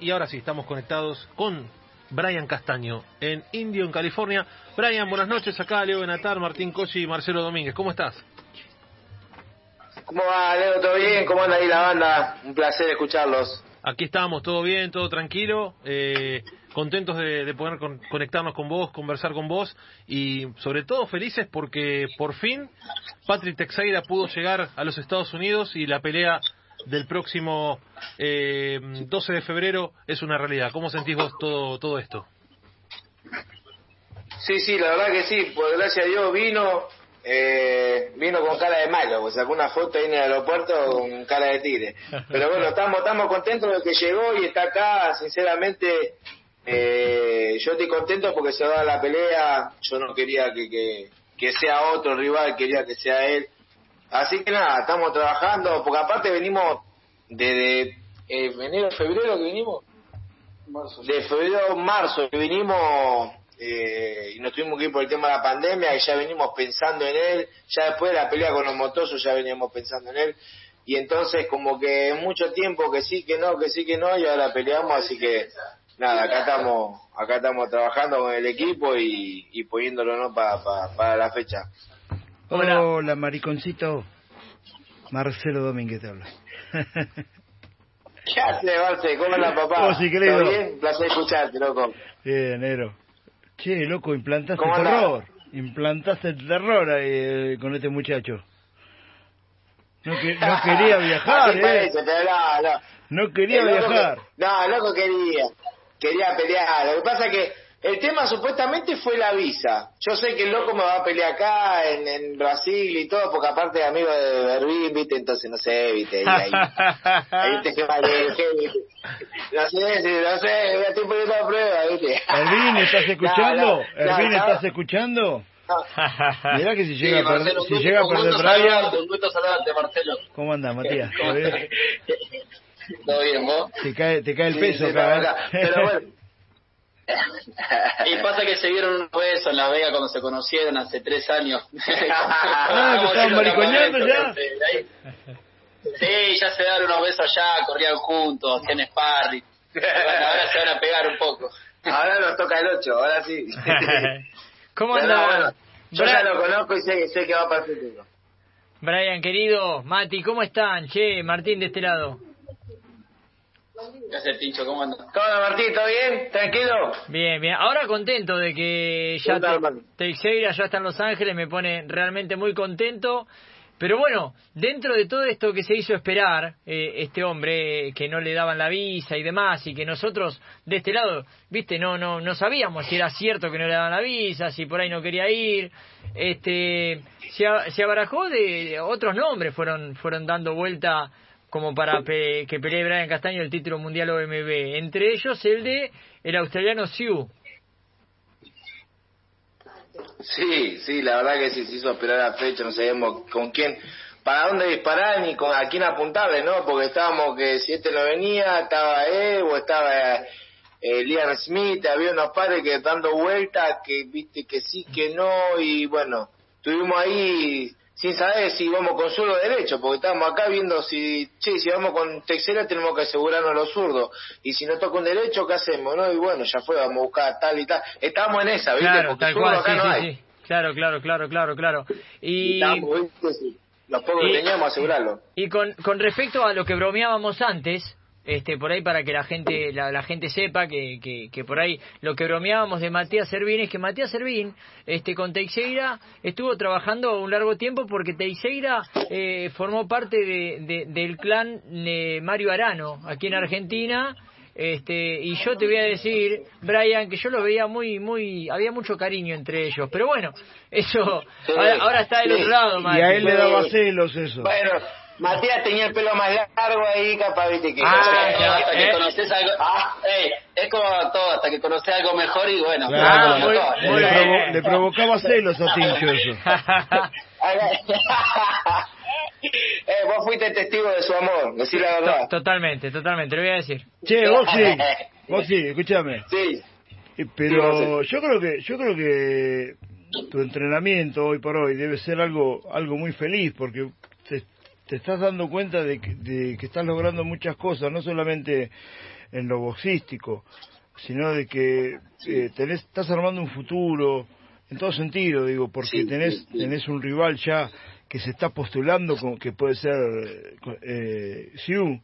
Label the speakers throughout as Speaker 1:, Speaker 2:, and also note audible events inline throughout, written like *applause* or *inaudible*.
Speaker 1: Y ahora sí, estamos conectados con Brian Castaño en Indio, en California. Brian, buenas noches. Acá Leo Benatar, Martín Cosi y Marcelo Domínguez. ¿Cómo estás?
Speaker 2: ¿Cómo va, Leo? ¿Todo bien? ¿Cómo anda ahí la banda? Un placer escucharlos.
Speaker 1: Aquí estamos, todo bien, todo tranquilo. Eh, contentos de, de poder con- conectarnos con vos, conversar con vos y sobre todo felices porque por fin Patrick Teixeira pudo llegar a los Estados Unidos y la pelea del próximo eh, 12 de febrero es una realidad. ¿Cómo sentís vos todo, todo esto?
Speaker 2: Sí, sí, la verdad que sí. Por gracias a Dios vino, eh, vino con cara de malo. Pues sacó una foto ahí en el aeropuerto con cara de tigre. Pero bueno, *laughs* estamos, estamos contentos de que llegó y está acá. Sinceramente, eh, yo estoy contento porque se va a la pelea. Yo no quería que, que, que sea otro rival, quería que sea él. Así que nada, estamos trabajando, porque aparte venimos desde eh, enero, febrero que vinimos. De febrero a marzo que vinimos eh, y nos tuvimos que ir por el tema de la pandemia y ya venimos pensando en él, ya después de la pelea con los motosos ya veníamos pensando en él y entonces como que mucho tiempo que sí, que no, que sí, que no y ahora peleamos así que nada, acá estamos acá estamos trabajando con el equipo y, y poniéndolo no Pa- pa- para la fecha.
Speaker 3: Hola. mariconcito. Marcelo Domínguez te habla.
Speaker 2: ¿Qué hace, Barce? ¿Cómo anda papá?
Speaker 3: Oh, sí, querido.
Speaker 2: ¿Todo bien? Placer escucharte, loco.
Speaker 3: Bien, negro. Che, loco, implantaste terror. Implantaste el terror ahí, eh, con este muchacho. No, que- no *laughs* quería viajar, eh.
Speaker 2: parece, pero no, no.
Speaker 3: No quería viajar.
Speaker 2: que- no, loco quería. Quería pelear. Lo que pasa es que el tema supuestamente fue la visa. Yo sé que el loco me va a pelear acá, en, en Brasil y todo, porque aparte es amigo de Berlín, ¿viste? Entonces no sé, ¿viste? Y ahí, *laughs* ahí te el ¿viste? No sé, sí, no sé, estoy poniendo a prueba, ¿viste?
Speaker 3: Ervin, ¿estás *laughs* escuchando?
Speaker 2: No, no,
Speaker 3: Ervin,
Speaker 2: no,
Speaker 3: ¿estás
Speaker 2: no.
Speaker 3: escuchando?
Speaker 2: No.
Speaker 3: Mirá que si
Speaker 4: Sí,
Speaker 3: llega a perder, si
Speaker 4: gusto-
Speaker 3: llega a perder Brian,
Speaker 4: Un gusto saludarte, Marcelo.
Speaker 3: ¿cómo anda, Matías?
Speaker 4: ¿Cómo
Speaker 3: ¿Todo bien? *laughs*
Speaker 4: ¿Todo bien, vos?
Speaker 3: Te cae, te cae el
Speaker 2: Sí,
Speaker 3: peso
Speaker 2: sí,
Speaker 3: ¿eh?
Speaker 2: Pero bueno.
Speaker 4: Y pasa que se dieron un beso en La Vega cuando se conocieron hace tres años. *laughs* *laughs*
Speaker 3: Ah, que estaban mariconeando ya.
Speaker 4: Sí, ya se daron unos besos allá, corrían juntos, hacían sparring. Bueno, ahora se van a pegar un poco.
Speaker 2: Ahora nos toca el 8, ahora sí. *laughs*
Speaker 5: ¿Cómo anda?
Speaker 2: bueno, yo ya
Speaker 5: Brian,
Speaker 2: lo conozco y sé, sé que va para el futuro.
Speaker 5: Brian, querido, Mati, ¿cómo están? Che, Martín de este lado.
Speaker 4: ¿Qué hace? ¿Cómo andas?
Speaker 2: ¿Cómo anda, Martín? ¿Todo bien? ¿Tranquilo?
Speaker 5: Bien, bien. Ahora contento de que ya. Teixeira ya está en Los Ángeles, me pone realmente muy contento. Pero bueno, dentro de todo esto que se hizo esperar, eh, este hombre eh, que no le daban la visa y demás, y que nosotros de este lado, viste, no, no, no sabíamos si era cierto que no le daban la visa, si por ahí no quería ir, este, se, se abarajó de, de otros nombres, fueron, fueron dando vuelta como para pe- que pelee Brian Castaño el título mundial OMB, entre ellos el de el australiano Siu.
Speaker 2: Sí, sí, la verdad que sí, se hizo esperar la fecha, no sabíamos con quién, para dónde disparar ni con a quién apuntarle, ¿no? Porque estábamos que si este no venía, estaba él o estaba eh, Liam Smith, había unos padres que dando vueltas, que viste que sí, que no, y bueno, estuvimos ahí sin saber si vamos con zurdo o derecho, porque estábamos acá viendo si, che, si vamos con Texera tenemos que asegurarnos los zurdos, y si nos toca un derecho, ¿qué hacemos? no Y bueno, ya fue, vamos a buscar tal y tal. Estábamos en esa, ¿viste?
Speaker 5: Claro,
Speaker 2: porque
Speaker 5: tal cual,
Speaker 2: acá
Speaker 5: sí,
Speaker 2: no
Speaker 5: sí,
Speaker 2: hay.
Speaker 5: sí. Claro, claro, claro, claro, claro. Y.
Speaker 2: Sí. Los pocos
Speaker 5: Y-
Speaker 2: que teníamos, asegurarlo.
Speaker 5: y con, con respecto a lo que bromeábamos antes, este, por ahí para que la gente, la, la gente sepa que, que, que por ahí lo que bromeábamos de Matías Servín es que Matías Servín, este, con Teixeira estuvo trabajando un largo tiempo porque Teixeira eh, formó parte de, de- del clan de Mario Arano aquí en Argentina. Este, y yo te voy a decir, Brian, que yo lo veía muy, muy, había mucho cariño entre ellos, pero bueno, eso,
Speaker 2: Sí,
Speaker 5: ahora, ahora está del
Speaker 2: sí.
Speaker 5: otro lado,
Speaker 3: Y
Speaker 5: Mati.
Speaker 3: a él le daba celos eso.
Speaker 2: Bueno, Matías tenía el pelo más largo ahí, capaz, viste que...
Speaker 5: Ah, ya,
Speaker 4: hasta que
Speaker 5: eh.
Speaker 4: conoces algo.
Speaker 2: Ah.
Speaker 4: Ey, es como todo, hasta que conoces algo mejor y bueno.
Speaker 3: Claro.
Speaker 4: Bueno,
Speaker 5: muy-
Speaker 4: todo.
Speaker 5: muy
Speaker 3: le, provo- le provocaba celos a *laughs* Tincho eso. *laughs*
Speaker 2: eh, vos fuiste testigo de su amor, decir la verdad.
Speaker 5: Totalmente, totalmente, lo voy a decir.
Speaker 3: Che, vos sí, vos sí, *laughs* escúchame.
Speaker 2: Sí,
Speaker 3: Eh, Pero yo creo que yo creo que tu entrenamiento hoy por hoy debe ser algo algo muy feliz porque te, estás dando cuenta de que, de que estás logrando muchas cosas, no solamente en lo boxístico, sino de que eh, tenés, estás armando un futuro, en todo sentido, digo, porque tenés, tenés un rival ya que se está postulando, con, que puede ser eh, Siu,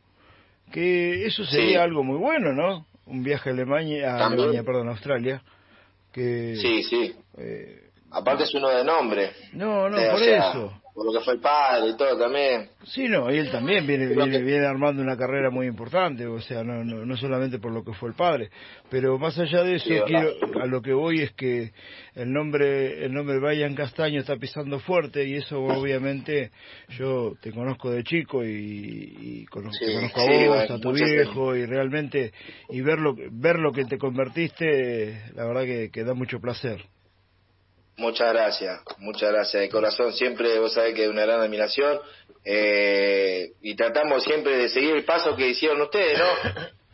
Speaker 3: que eso sería algo muy bueno, ¿no? Un viaje a Alemania, a Alemania, perdón, a Australia, que...
Speaker 2: Sí, sí. Eh, Aparte es uno de nombre.
Speaker 3: No, no, por eso
Speaker 2: por lo que fue el padre y todo también.
Speaker 3: Sí, no, y él también viene, viene, viene armando una carrera muy importante, o sea, no, no, no, solamente por lo que fue el padre, pero más allá de eso, quiero, a lo que voy es que el nombre, el nombre Brian Castaño está pisando fuerte y eso obviamente yo te conozco de chico y, conozco, conozco, a vos, a tu viejo y realmente, y ver lo, ver lo que te convertiste, la verdad que, que da mucho placer.
Speaker 2: Muchas gracias, muchas gracias de corazón. Siempre vos sabés que es una gran admiración eh, y tratamos siempre de seguir el paso que hicieron ustedes, ¿no?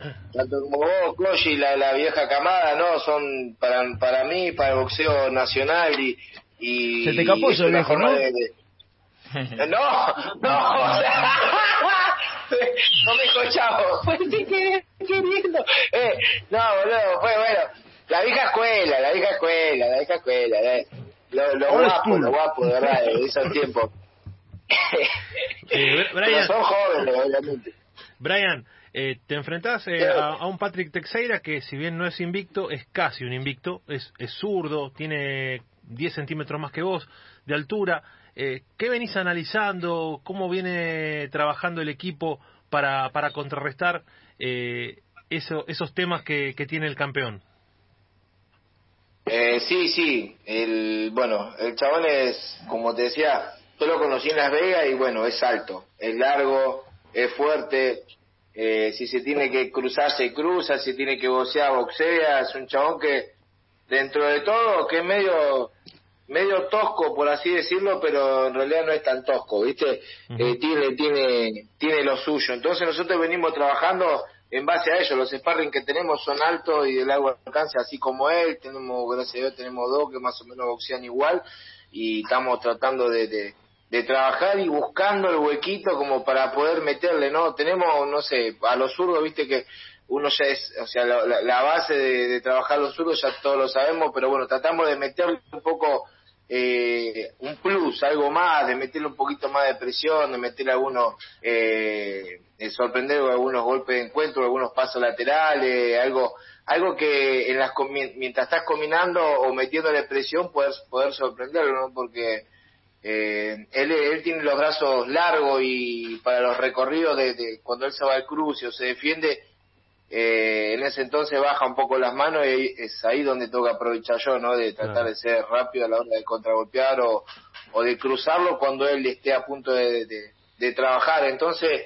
Speaker 2: *laughs* Tanto como vos, Koji, la, la vieja camada, ¿no? Son para, para mí, para el boxeo nacional y... y
Speaker 3: Se te capó eso, viejo, ¿no? *laughs*
Speaker 2: No, no, *laughs* no me escuchamos. qué, qué lindo. Eh, no, boludo, fue bueno la vieja escuela, la vieja escuela, la vieja escuela. Lo, lo guapo, lo guapo, de verdad, de esos tiempos. *laughs*
Speaker 1: Eh, Brian,
Speaker 2: son jóvenes, obviamente.
Speaker 1: Brian, eh, te enfrentás eh, a, un Patrick Teixeira que si bien no es invicto, es casi un invicto, es, es zurdo, tiene 10 centímetros más que vos de altura. Eh, ¿Qué venís analizando? ¿Cómo viene trabajando el equipo para, para contrarrestar eh, eso, esos temas que, que tiene el campeón?
Speaker 2: Eh, sí, sí. El, bueno, el chabón es, como te decía, yo lo conocí en Las Vegas y bueno, es alto, es largo, es fuerte. Eh, si se tiene que cruzar, se cruza. Si tiene que boxear, boxea. Es un chabón que, dentro de todo, que es medio medio tosco por así decirlo pero en realidad no es tan tosco viste eh, tiene tiene tiene lo suyo entonces nosotros venimos trabajando en base a ello, los sparring que tenemos son altos y de largo alcance, así como él, tenemos, gracias a Dios, tenemos dos que más o menos boxean igual y estamos tratando de, de, trabajar y buscando el huequito como para poder meterle, ¿no? Tenemos, no sé, a los zurdos, viste que uno ya es, o sea, la, base de, de trabajar los zurdos ya todos lo sabemos, pero bueno, tratamos de meterle un poco eh, un plus, algo más, de meterle un poquito más de presión, de meterle algunos, eh, de sorprender algunos golpes de encuentro, algunos pasos laterales, algo, algo que en las, mientras estás combinando o metiéndole presión poder, poder sorprenderlo, ¿no? Porque eh, él, él tiene los brazos largos y para los recorridos de, de cuando él se va al cruce o se defiende, eh, en ese entonces baja un poco las manos y es ahí donde tengo que aprovechar yo, ¿no? De tratar de ser rápido a la hora de contragolpear o, o de cruzarlo cuando él esté a punto de, de, trabajar. Entonces,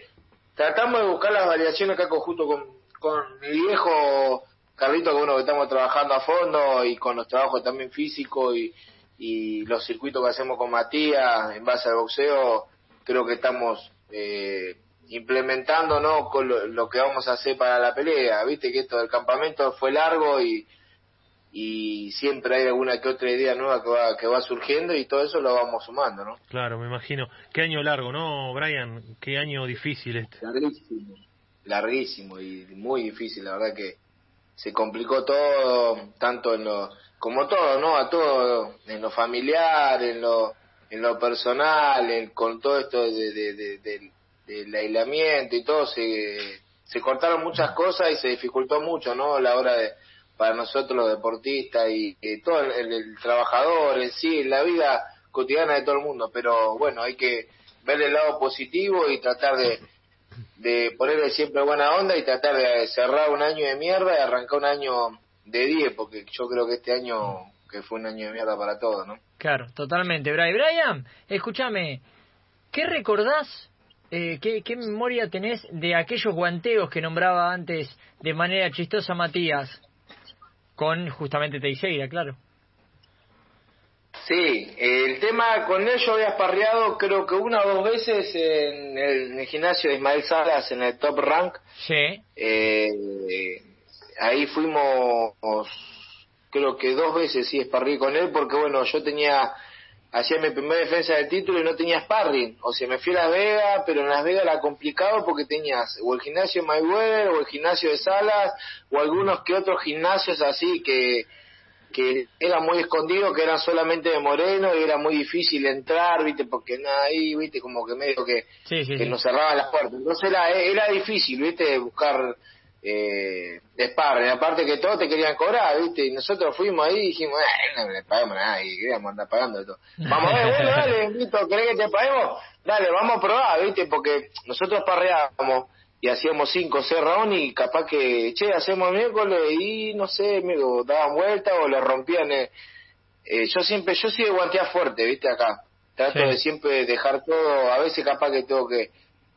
Speaker 2: tratamos de buscar las variaciones acá conjunto con, con mi viejo Carlito, con uno que estamos trabajando a fondo y con los trabajos también físicos y, y los circuitos que hacemos con Matías en base al boxeo, creo que estamos eh, implementando ¿no? con lo, que vamos a hacer para la pelea. Viste que esto del campamento fue largo y, y siempre hay alguna que otra idea nueva que va, que va surgiendo y todo eso lo vamos sumando, ¿no?
Speaker 1: Claro, me imagino. Qué año largo, ¿no, Brian? Qué año difícil este.
Speaker 2: Larguísimo, larguísimo y muy difícil, la verdad que se complicó todo, tanto en lo, como todo, ¿no? A todo, en lo familiar, en lo, en lo personal, en, con todo esto de, de, de del aislamiento y todo, se, se cortaron muchas cosas y se dificultó mucho, ¿no? La hora de, para nosotros los deportistas y, todo el, trabajador en sí, la vida cotidiana de todo el mundo, pero bueno, hay que ver el lado positivo y tratar de, de ponerle siempre buena onda y tratar de cerrar un año de mierda y arrancar un año de 10, porque yo creo que este año que fue un año de mierda para todos, ¿no?
Speaker 5: Claro, totalmente. Brian, Brian escúchame, ¿qué recordás eh, ¿qué, memoria tenés de aquellos guanteos que nombraba antes de manera chistosa Matías? Con justamente Teixeira, claro.
Speaker 2: Sí, el tema con él yo había esparreado creo que una o dos veces en el, gimnasio de Ismael Salas, en el Top Rank.
Speaker 5: Sí.
Speaker 2: Eh, ahí fuimos, creo que dos veces sí esparrí con él, porque bueno, yo tenía hacía mi primera defensa del título y no tenía sparring. O sea, me fui a Las Vegas, pero en Las Vegas era complicado porque tenías o el gimnasio de Mayweather o el gimnasio de Salas o algunos que otros gimnasios así que que eran muy escondidos, que eran solamente de Moreno y era muy difícil entrar, viste, porque nada ahí, viste, como que medio que, que nos cerraban las puertas. Entonces era, era difícil, viste, buscar eh, sparring, aparte que todos te querían cobrar, viste, y nosotros fuimos ahí y dijimos, eh, no le pagamos nada, y queríamos andar pagando de todo. Vamos a ver, bueno, dale, *laughs* invito, ¿querés que te paguemos? Dale, vamos a probar, viste, porque nosotros parreábamos y hacíamos cinco seis rounds y capaz que, che, hacemos miércoles y no sé, amigo, daban vuelta o le rompían. Eh, eh, yo siempre, yo sí de guantear fuerte, viste, acá. Trato de siempre dejar todo, a veces capaz que tengo que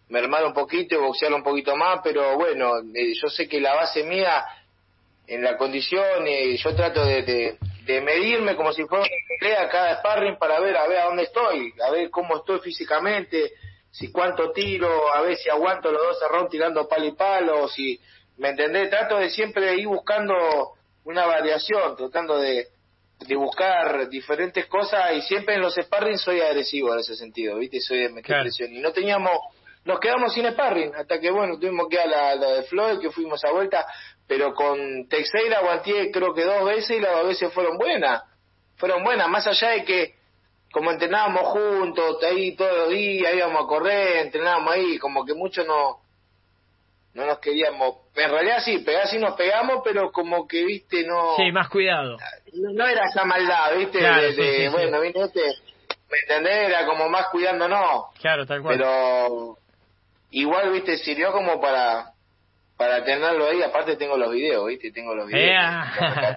Speaker 2: mermar un poquito y boxear un poquito más, pero bueno, eh, yo sé que la base mía en la condición, eh, yo trato de, de, de, medirme como si fuera a cada sparring para ver a ver a dónde estoy, a ver cómo estoy físicamente, si cuánto tiro, a ver si aguanto los dos rounds tirando palo y palo, si, ¿me entendés? Trato de siempre ir buscando una variación, tratando de, de buscar diferentes cosas y siempre en los sparring soy agresivo en ese sentido, ¿viste? Soy de meter presión. Y no teníamos, nos quedamos sin sparring, hasta que bueno, tuvimos que ir a la, de Floyd, que fuimos a vuelta, pero con Texeira aguanté creo que dos veces y las dos veces fueron buenas, fueron buenas, más allá de que como entrenábamos juntos, ahí todos los días, íbamos a correr, entrenábamos ahí, como que mucho no no nos queríamos, en realidad sí, pegar sí nos pegamos, pero como que, viste, no...
Speaker 5: Sí, más cuidado.
Speaker 2: No, era esa maldad, viste, de, bueno, viste, este, ¿me entendés? Era como más cuidándonos.
Speaker 5: Claro, tal cual.
Speaker 2: Pero igual, viste, sirvió como para para tenerlo ahí, aparte tengo los videos, ¿viste? Tengo los videos.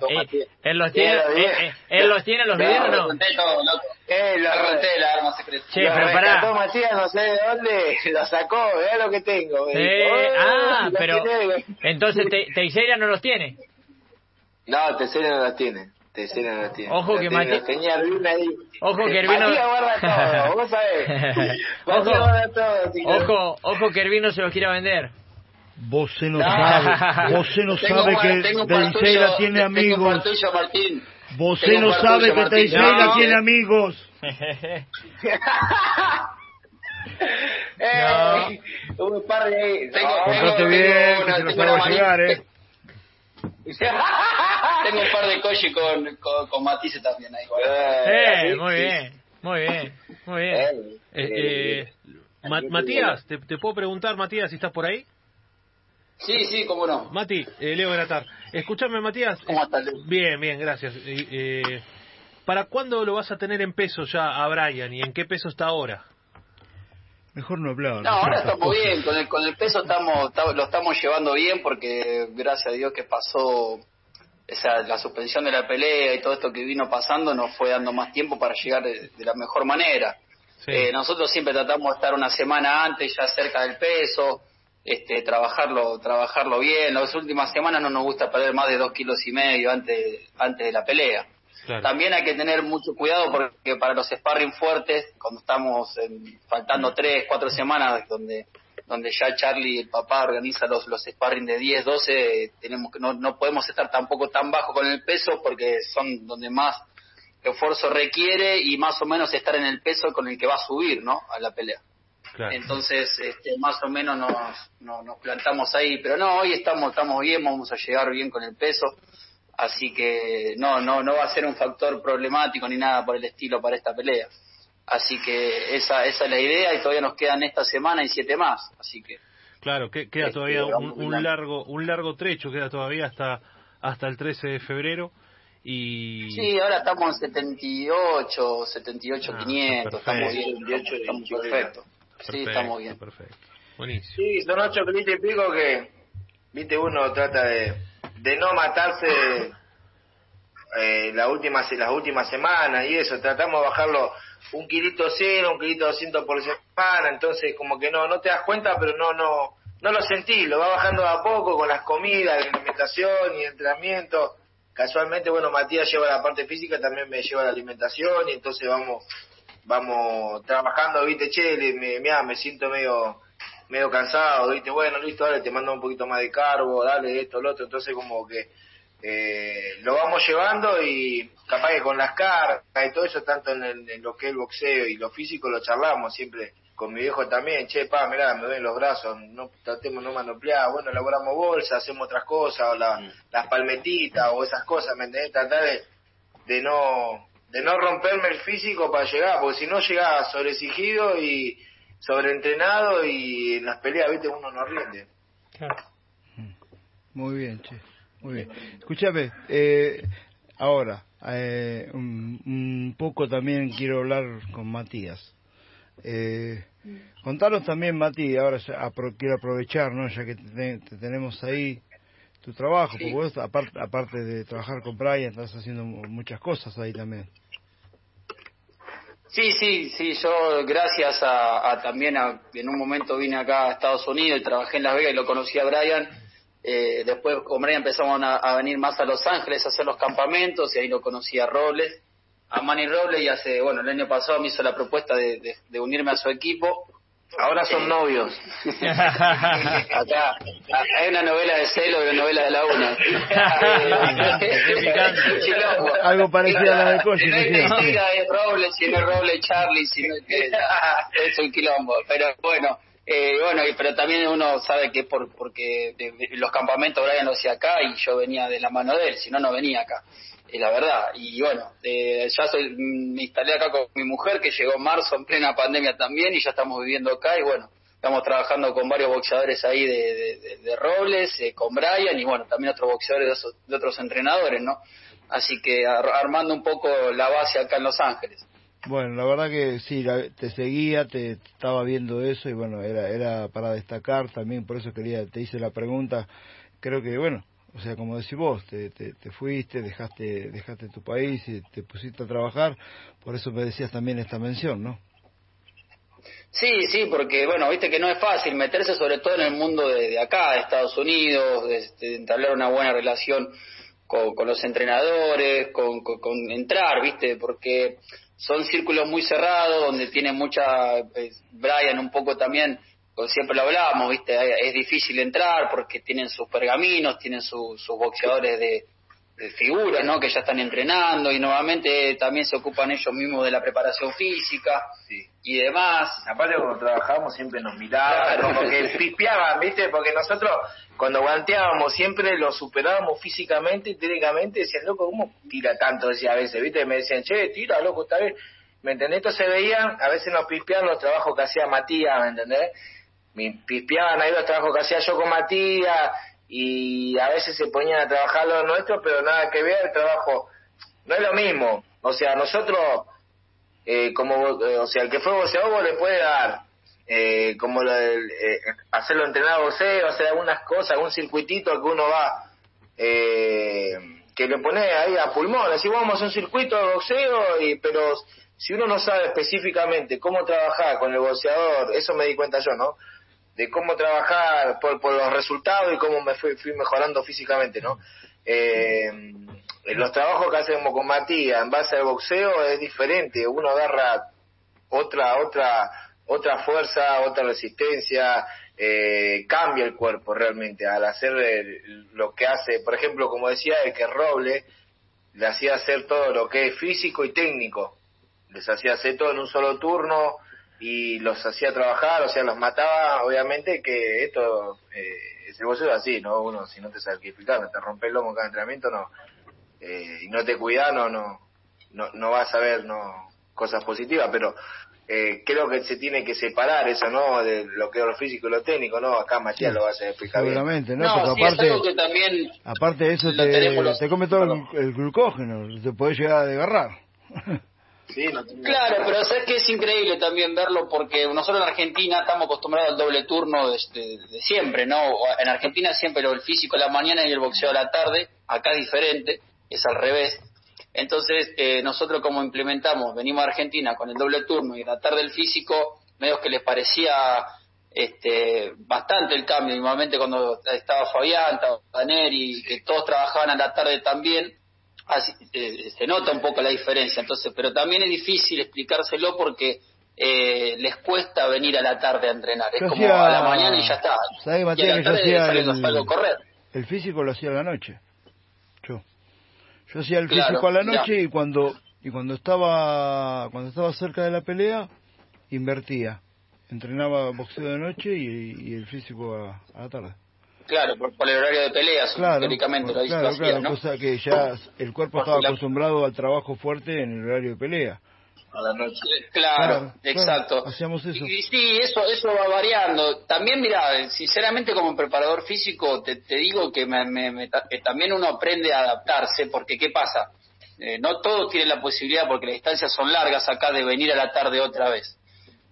Speaker 5: Eh, *laughs* *laughs* ¿Él los tiene, eh, ¿Él los tiene los videos no?
Speaker 4: todo, loco. Eh, lo renté la arma secreta.
Speaker 5: Che, pero pará.
Speaker 2: Matías, no sé de dónde, *laughs* lo sacó, vea lo que tengo.
Speaker 5: Eh, ah, pero entonces Teixeira no los tiene.
Speaker 2: No, Teixeira no los tiene. No los.
Speaker 5: Ojo que Matías...
Speaker 2: Tenía ahí.
Speaker 5: Ojo que Ervino...
Speaker 2: Matías guarda todo, vos *laughs* sabés. Guarda todo.
Speaker 5: Ojo, ojo que Ervino se los quiera vender.
Speaker 3: Vos no, sabe, vos no sabe que Teixeira tiene amigos. Vos *laughs* no sabe que Teixeira tiene amigos.
Speaker 2: eh, un par de
Speaker 3: tengo, tengo, bien, que se lo a llegar, eh. *laughs*
Speaker 4: tengo un par de coche con, con, con Matisse también ahí.
Speaker 5: Eh, muy bien, muy bien, muy bien.
Speaker 1: Eh, eh, Matías, te, te puedo preguntar, Matías, si estás por ahí.
Speaker 4: Sí, sí, cómo no.
Speaker 1: Mati, eh, Leo Gratar. Escúchame, Matías.
Speaker 4: ¿Cómo estás,
Speaker 1: Bien, bien, gracias. Eh, ¿Para cuándo lo vas a tener en peso ya a Brian y en qué peso está ahora?
Speaker 3: Mejor no hablar.
Speaker 4: No, ahora estamos bien, con el, con el peso estamos, lo estamos llevando bien porque gracias a Dios que pasó esa, la suspensión de la pelea y todo esto que vino pasando nos fue dando más tiempo para llegar de, la mejor manera. Eh, nosotros siempre tratamos de estar una semana antes ya cerca del peso, este, trabajarlo, trabajarlo bien. Las últimas semanas no nos gusta perder más de dos kilos y medio antes, antes de la pelea. También hay que tener mucho cuidado porque para los sparring fuertes, cuando estamos faltando tres, cuatro semanas, donde donde ya Charlie, el papá, organiza los, los sparring de 10, 12, tenemos que, no, no podemos estar tampoco tan bajo con el peso porque son donde más esfuerzo requiere y más o menos estar en el peso con el que va a subir, ¿no? A la pelea. Entonces, este, más o menos nos, nos, plantamos ahí, pero no, hoy estamos, estamos bien, vamos a llegar bien con el peso, así que no, no, no va a ser un factor problemático ni nada por el estilo para esta pelea. Así que esa, esa es la idea y todavía nos quedan esta semana y siete más, así que.
Speaker 1: Claro, que, queda este, todavía un, largo, un largo trecho, queda todavía hasta, hasta el 13 de febrero. Y...
Speaker 4: Sí, ahora estamos en 78, 78, 500, estamos bien, 28, estamos perfectos sí, estamos bien.
Speaker 1: Perfecto. Buenísimo.
Speaker 2: Sí, son ocho kilitos y pico que, viste, uno trata de, de no matarse eh, la última, las últimas semanas y eso, tratamos de bajarlo un kilito cero, un kilito doscientos por semana, entonces como que no, no te das cuenta, pero no, no, no lo sentís, lo va bajando a poco con las comidas, la alimentación y entrenamiento. Casualmente, bueno, Matías lleva la parte física, también me lleva la alimentación y entonces vamos vamos trabajando, viste, che, me, mira, me siento medio medio cansado, viste, bueno, listo, dale, te mando un poquito más de carbo, dale esto, lo otro, entonces como que eh, lo vamos llevando y capaz que con las cargas y todo eso, tanto en, lo que es el boxeo y lo físico, lo charlamos siempre con mi viejo también, che, pa, mirá, me duelen los brazos, no tratemos no manoplear, bueno, elaboramos bolsas, hacemos otras cosas, o mm. las palmetitas o esas cosas, ¿me entendés? Tratar de, de no de no romperme el físico para llegar, porque si no llegaba sobreexigido y sobreentrenado y en las peleas, viste, uno no rinde.
Speaker 3: Muy bien, che. Muy bien. Escúchame, eh, ahora, eh, un, poco también quiero hablar con Matías. Eh, contanos también, Matías, ahora quiero aprovechar, ¿no? Ya que te, tenemos ahí tu trabajo, porque vos, aparte, aparte de trabajar con Brian, estás haciendo muchas cosas ahí también.
Speaker 4: Sí, sí, sí, yo gracias a, también a, en un momento vine acá a Estados Unidos y trabajé en Las Vegas y lo conocí a Brian. Eh, después con Brian empezamos a, venir más a Los Ángeles a hacer los campamentos y ahí lo conocí a Robles, a Manny Robles y hace, bueno, el año pasado me hizo la propuesta de, de unirme a su equipo
Speaker 2: Ahora son novios. *laughs*
Speaker 4: Acá hay una novela de celo y una novela de la una. *laughs*
Speaker 3: Algo parecido a la de Coche.
Speaker 4: Si no es mentira, es Roble, si no es Roble, Charlie, si no es un quilombo. Pero bueno, eh, bueno, pero también uno sabe que por, porque los campamentos Brian lo hacía acá y yo venía de la mano de él, si no, no venía acá la verdad. Y bueno, eh, ya soy, me instalé acá con mi mujer que llegó en marzo en plena pandemia también y ya estamos viviendo acá y bueno, estamos trabajando con varios boxeadores ahí de, de, Robles, eh, con Brian y bueno, también otros boxeadores de, otros entrenadores, ¿no? Así que armando un poco la base acá en Los Ángeles.
Speaker 3: Bueno, la verdad que sí, te seguía, te estaba viendo eso y bueno, era era para destacar también, por eso quería, te hice la pregunta. Creo que bueno, o sea, como decís vos, te, te, fuiste, dejaste, dejaste tu país y te pusiste a trabajar, por eso me decías también esta mención, ¿no?
Speaker 4: Sí, sí, porque bueno, viste que no es fácil meterse sobre todo en el mundo de, acá, de Estados Unidos, de, entablar una buena relación con, los entrenadores, con, con, entrar, viste, porque son círculos muy cerrados donde tiene mucha, eh, Brian un poco también siempre lo hablábamos, ¿viste? Es difícil entrar porque tienen sus pergaminos, tienen sus boxeadores de, figuras, ¿no? Que ya están entrenando y nuevamente también se ocupan ellos mismos de la preparación física y demás.
Speaker 2: Aparte cuando trabajábamos siempre nos miraban, como que *laughs* pispeaban, ¿viste? Porque nosotros cuando guanteábamos siempre lo superábamos físicamente y técnicamente decían, loco, ¿cómo tira tanto? Decía a veces, ¿viste? Me decían, che, tira, loco, está bien. ¿Me entendés? Esto se veían, a veces nos pispeaban los trabajos que hacía Matías, ¿me entendés? me pispeaban ahí los trabajos que hacía yo con Matías y a veces se ponían a trabajar lo nuestro, pero nada que ver, el trabajo no es lo mismo. O sea, nosotros, eh, como, eh, o sea, el que fue boxeador le puede dar, eh, como lo eh, hacerlo entrenar boxeo, hacer algunas cosas, algún circuitito que uno va, eh, que le pone ahí a pulmón, así vamos a hacer un circuito de boxeo, y, pero si uno no sabe específicamente cómo trabajar con el boxeador, eso me di cuenta yo, ¿no? De cómo trabajar por, por los resultados y cómo me fui, fui mejorando físicamente, ¿no? Eh, los trabajos que hacemos con Matías en base al boxeo es diferente, uno agarra otra, otra, otra fuerza, otra resistencia, eh, cambia el cuerpo realmente al hacer lo que hace, por ejemplo, como decía, el que Roble le hacía hacer todo lo que es físico y técnico, les hacía hacer todo en un solo turno, y los hacía trabajar, o sea, los mataba, obviamente que esto, eh, ese boxeo es así, ¿no? Uno, si no te sabes no te rompe el lomo cada entrenamiento, no, eh, y no te cuidas, no, no, no, vas a ver, no, cosas positivas, pero eh, creo que se tiene que separar eso, ¿no? De lo que es lo físico y lo técnico, ¿no? Acá Matías lo va a explicar
Speaker 3: Seguramente,
Speaker 4: ¿no?
Speaker 3: no aparte,
Speaker 4: que también
Speaker 3: aparte de eso te, te come todo el, el, glucógeno, te puede llegar a desgarrar. *laughs*
Speaker 4: claro, pero sabes que es increíble también verlo porque nosotros en Argentina estamos acostumbrados al doble turno de, siempre, ¿no? En Argentina siempre lo el físico a la mañana y el boxeo a la tarde, acá es diferente, es al revés. Entonces, eh, nosotros como implementamos, venimos a Argentina con el doble turno y a la tarde el físico, medio que les parecía este, bastante el cambio. Normalmente cuando estaba Fabián, estaba y que todos trabajaban a la tarde también, eh, se nota un poco la diferencia, entonces, pero también es difícil explicárselo porque eh, les cuesta venir a la tarde a entrenar, es como a la mañana y ya está.
Speaker 3: ¿Sabes, Matías, que yo hacía el, correr. El físico lo hacía a la noche. Yo. Yo hacía el físico a la noche y cuando y cuando estaba cuando estaba cerca de la pelea invertía. Entrenaba boxeo de noche y, el físico a, la tarde.
Speaker 4: Claro, por, el horario de peleas, claro, teóricamente lo
Speaker 3: claro, claro, cosa que ya el cuerpo estaba acostumbrado al trabajo fuerte en el horario de pelea
Speaker 4: a la noche. Claro, exacto.
Speaker 3: hacíamos eso.
Speaker 4: Y, sí, eso, eso va variando. También, mira, sinceramente como preparador físico te, te digo que, me, también uno aprende a adaptarse, porque ¿qué pasa? Eh, no todos tienen la posibilidad, porque las distancias son largas acá, de venir a la tarde otra vez.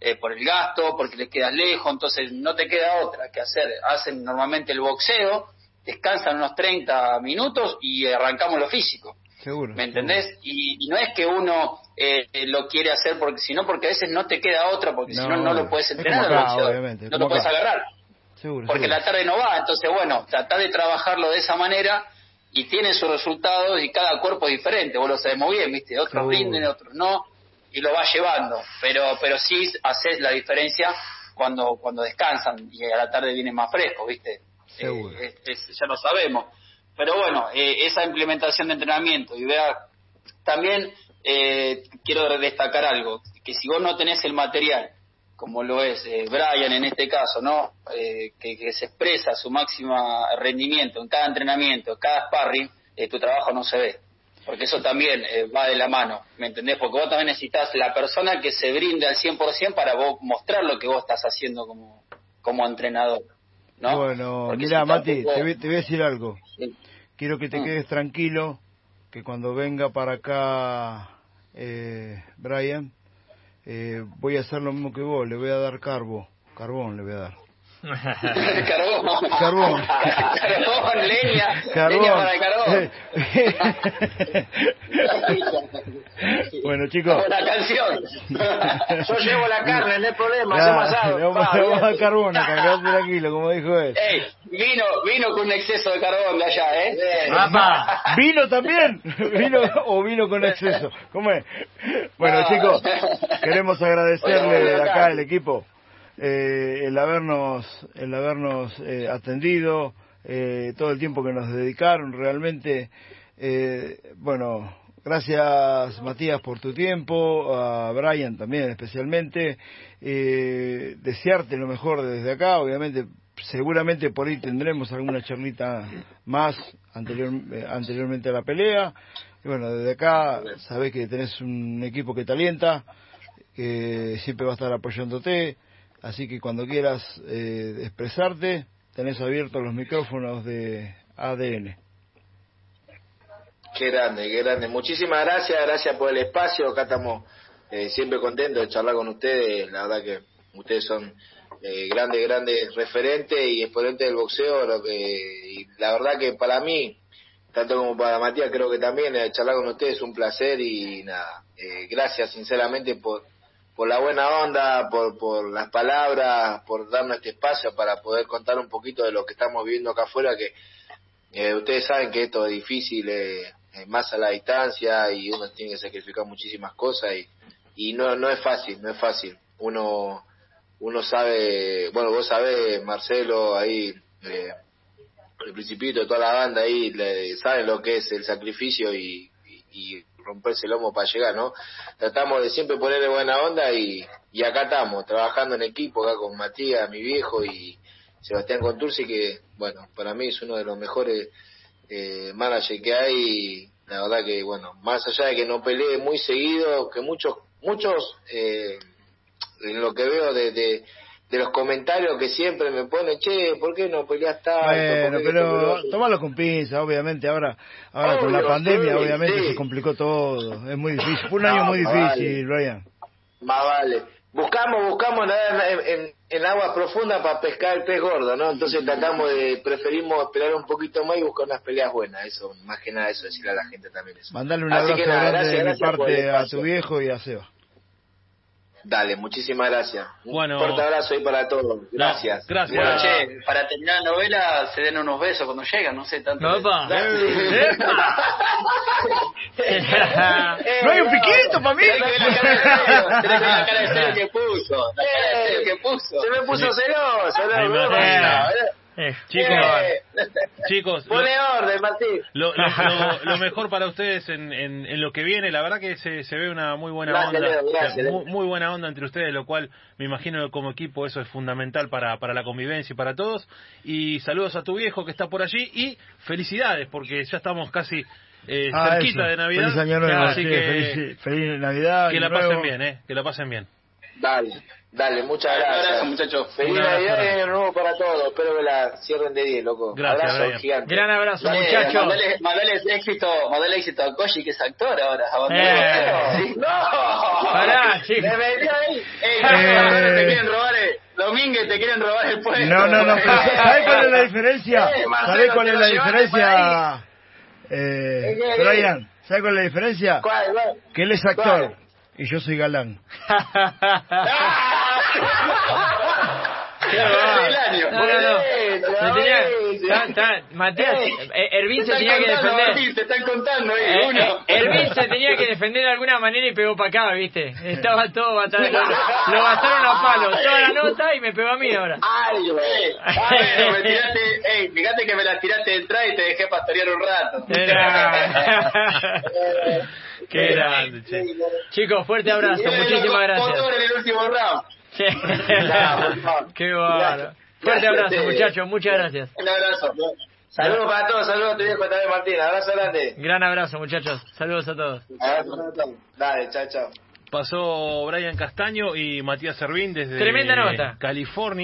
Speaker 4: Eh, por el gasto, porque les quedas lejos, entonces no te queda otra que hacer. Hacen normalmente el boxeo, descansan unos 30 minutos y arrancamos lo físico.
Speaker 3: Seguro.
Speaker 4: ¿Me entendés? Y, no es que uno eh, lo quiere hacer porque sino porque a veces no te queda otra, porque si no, no lo puedes entrenar. no lo puedes agarrar.
Speaker 3: Seguro,
Speaker 4: porque la tarde no va. Entonces, bueno, trata de trabajarlo de esa manera y tiene sus resultados y cada cuerpo es diferente. Vos lo sabés muy bien, ¿viste? Otros rinden, otros no, y lo va llevando. Pero, pero sí haces la diferencia cuando, cuando descansan y a la tarde vienen más frescos, ¿viste?
Speaker 3: Seguro.
Speaker 4: Eh, ya lo sabemos. Pero bueno, eh, esa implementación de entrenamiento y vea, también eh, quiero destacar algo, que si vos no tenés el material, como lo es eh, Brian en este caso, ¿no? que, se expresa su máximo rendimiento en cada entrenamiento, en cada sparring, tu trabajo no se ve. Porque eso también va de la mano, ¿me entendés? Porque vos también necesitas la persona que se brinde al 100% para vos mostrar lo que vos estás haciendo como, como entrenador. ¿no?
Speaker 3: Bueno, mira, Mati, te, voy, a decir algo. Quiero que te mm. quedes tranquilo, que cuando venga para acá eh, Brian, eh, voy a hacer lo mismo que vos, le voy a dar carbo, carbón le voy a dar. *laughs*
Speaker 4: carbón.
Speaker 3: Carbón.
Speaker 4: carbón, leña. Carbón. Leña para carbón. *laughs*
Speaker 3: bueno, chicos.
Speaker 4: La canción. Yo llevo la carne, no hay problema, hacemos asado.
Speaker 3: Vamos a carbón, acá, *laughs* tranquilo, como dijo él.
Speaker 4: Ey, vino, vino con un exceso de carbón de allá, ¿eh?
Speaker 3: ¿Vino también? ¿Vino o vino con exceso? ¿Cómo es? Bueno, chicos, queremos agradecerle acá al equipo eh, el habernos, el habernos eh, atendido, eh, todo el tiempo que nos dedicaron, realmente, eh, bueno, gracias Matías por tu tiempo, a Brian también especialmente, eh, desearte lo mejor desde acá, obviamente seguramente por ahí tendremos alguna charlita más anterior, anteriormente a la pelea. Y bueno, desde acá sabés que tenés un equipo que te alienta, que siempre va a estar apoyándote. Así que cuando quieras eh, expresarte, tenés abiertos los micrófonos de ADN.
Speaker 2: Qué grande, qué grande. Muchísimas gracias, gracias por el espacio. Acá estamos eh, siempre contentos de charlar con ustedes. La verdad que ustedes son eh, grandes, grandes referentes y exponentes del boxeo. Lo que, y la verdad que para mí, tanto como para Matías, creo que también eh, charlar con ustedes es un placer y nada. Eh, gracias sinceramente por por la buena onda, por, por las palabras, por darnos este espacio para poder contar un poquito de lo que estamos viviendo acá afuera, que eh, ustedes saben que esto es difícil, eh, más a la distancia y uno tiene que sacrificar muchísimas cosas y, y no, no es fácil, no es fácil. Uno, uno sabe, bueno, vos sabés, Marcelo, ahí, eh, el principito toda la banda ahí, le, saben lo que es el sacrificio y, y romperse el lomo para llegar, ¿no? Tratamos de siempre ponerle buena onda y, y acá estamos, trabajando en equipo, acá con Matías, mi viejo, y Sebastián Contursi, que, bueno, para mí es uno de los mejores eh, managers que hay. La verdad que, bueno, más allá de que no pelee muy seguido, que muchos, muchos, eh, en lo que veo de de los comentarios que siempre me ponen, che, ¿por qué no peleas tanto?
Speaker 3: Bueno, pero tómalo con pinza, obviamente, ahora ahora con la pandemia, obviamente, se complicó todo, es muy difícil, fue un año muy difícil, Brian.
Speaker 2: Más vale. Buscamos, buscamos nada en, en, agua profunda para pescar el pez gordo, ¿no? Entonces tratamos de, preferimos esperar un poquito más y buscar unas peleas buenas, eso, más que nada eso, decirle a la gente también eso.
Speaker 3: Mandale un abrazo grande de mi parte a tu viejo y a Seba.
Speaker 2: Dale, muchísimas gracias. Un fuerte abrazo ahí para todos. Gracias.
Speaker 1: gracias.
Speaker 4: Bueno, che, para terminar la novela se den unos besos cuando llegan, no sé tanto.
Speaker 5: No, *laughs* *laughs*
Speaker 4: no
Speaker 3: hay un piquito para mí.
Speaker 4: la cara de cero que puso. La cara de cero que puso.
Speaker 2: Se me puso celoso.
Speaker 1: Eh, chicos, Chicos, lo,
Speaker 2: Pone orden, Martín.
Speaker 1: lo, lo- lo- *laughs* lo mejor para ustedes en, en, en lo que viene, la verdad que se, se ve una muy buena
Speaker 2: Gracias,
Speaker 1: onda,
Speaker 2: Leo, gracias, Leo.
Speaker 1: muy, muy buena onda entre ustedes, lo cual me imagino que como equipo eso es fundamental para, para la convivencia y para todos. Y saludos a tu viejo que está por allí y felicidades porque ya estamos casi eh,
Speaker 3: Ah,
Speaker 1: cerquita
Speaker 3: eso.
Speaker 1: de Navidad.
Speaker 3: Feliz año nuevo,
Speaker 1: así
Speaker 3: sí,
Speaker 1: que
Speaker 3: feliz, feliz Navidad.
Speaker 1: que la pasen bien, eh, que la pasen bien.
Speaker 2: Dale, dale, muchas
Speaker 4: Un
Speaker 2: gracias.
Speaker 4: abrazo, muchachos.
Speaker 2: Feliz
Speaker 1: Un
Speaker 2: Navidad y año nuevo para todos. Espero que la cierren de 10, loco.
Speaker 1: Gracias,
Speaker 2: abrazo
Speaker 1: Brian.
Speaker 2: gigante.
Speaker 5: Gran abrazo,
Speaker 4: Dale,
Speaker 5: muchachos.
Speaker 4: Mandale, mandale éxito, mandale éxito a Koji, que es actor ahora.
Speaker 5: Eh.
Speaker 4: Sí.
Speaker 2: ¡No!
Speaker 5: Pará, chicos.
Speaker 2: Me metió ahí.
Speaker 4: Ey,
Speaker 3: Eh.
Speaker 4: te quieren robar el, Domínguez te quieren robar el puesto.
Speaker 3: No, no, no. ¿Sabes cuál es la diferencia?
Speaker 2: Eh, Marcelo,
Speaker 3: ¿Sabes cuál es la diferencia? Eh,
Speaker 2: Eh, eh,
Speaker 3: Brian, ¿sabes cuál es la diferencia?
Speaker 2: ¿Cuál, cuál?
Speaker 3: Que él es actor
Speaker 2: ¿Cuál?
Speaker 3: y yo soy galán. *laughs*
Speaker 5: Qué va.
Speaker 4: El año.
Speaker 5: No, no, no.
Speaker 2: Buenísimo,
Speaker 5: Me tenía-
Speaker 2: buenísimo.
Speaker 5: ta- ta- Matías, eh, Ervin
Speaker 4: Te
Speaker 5: se tenía que defender.
Speaker 4: Martín, te están contando, eh,
Speaker 5: Eh,
Speaker 4: uno.
Speaker 5: eh, Ervin se tenía que defender de alguna manera y pegó para acá, ¿viste? Estaba todo batado. *laughs* Lo, bastaron a palo. Toda la nota y me pegó a mí ahora. *laughs*
Speaker 2: Ay, güey.
Speaker 4: Me tiraste, ey, fíjate que me las tiraste de entrada y te dejé pastorear un rato.
Speaker 5: Era... *laughs* Qué grande, che. Chicos, fuerte abrazo. Muchísimas gracias.
Speaker 4: el último round.
Speaker 5: Sí.
Speaker 2: por *laughs* favor.
Speaker 5: Qué bárbaro. Fuerte abrazo,
Speaker 2: Teddy.
Speaker 5: muchachos. Muchas gracias.
Speaker 4: Un abrazo.
Speaker 2: Saludos para todos, saludos a tu viejo también, Martín. Abrazo grande.
Speaker 5: Gran abrazo, muchachos. Saludos a todos.
Speaker 2: Abrazo para todos. Dale, chao, chao.
Speaker 1: Pasó Brian Castaño y Matías Servín desde
Speaker 5: Tremenda nota.
Speaker 1: California.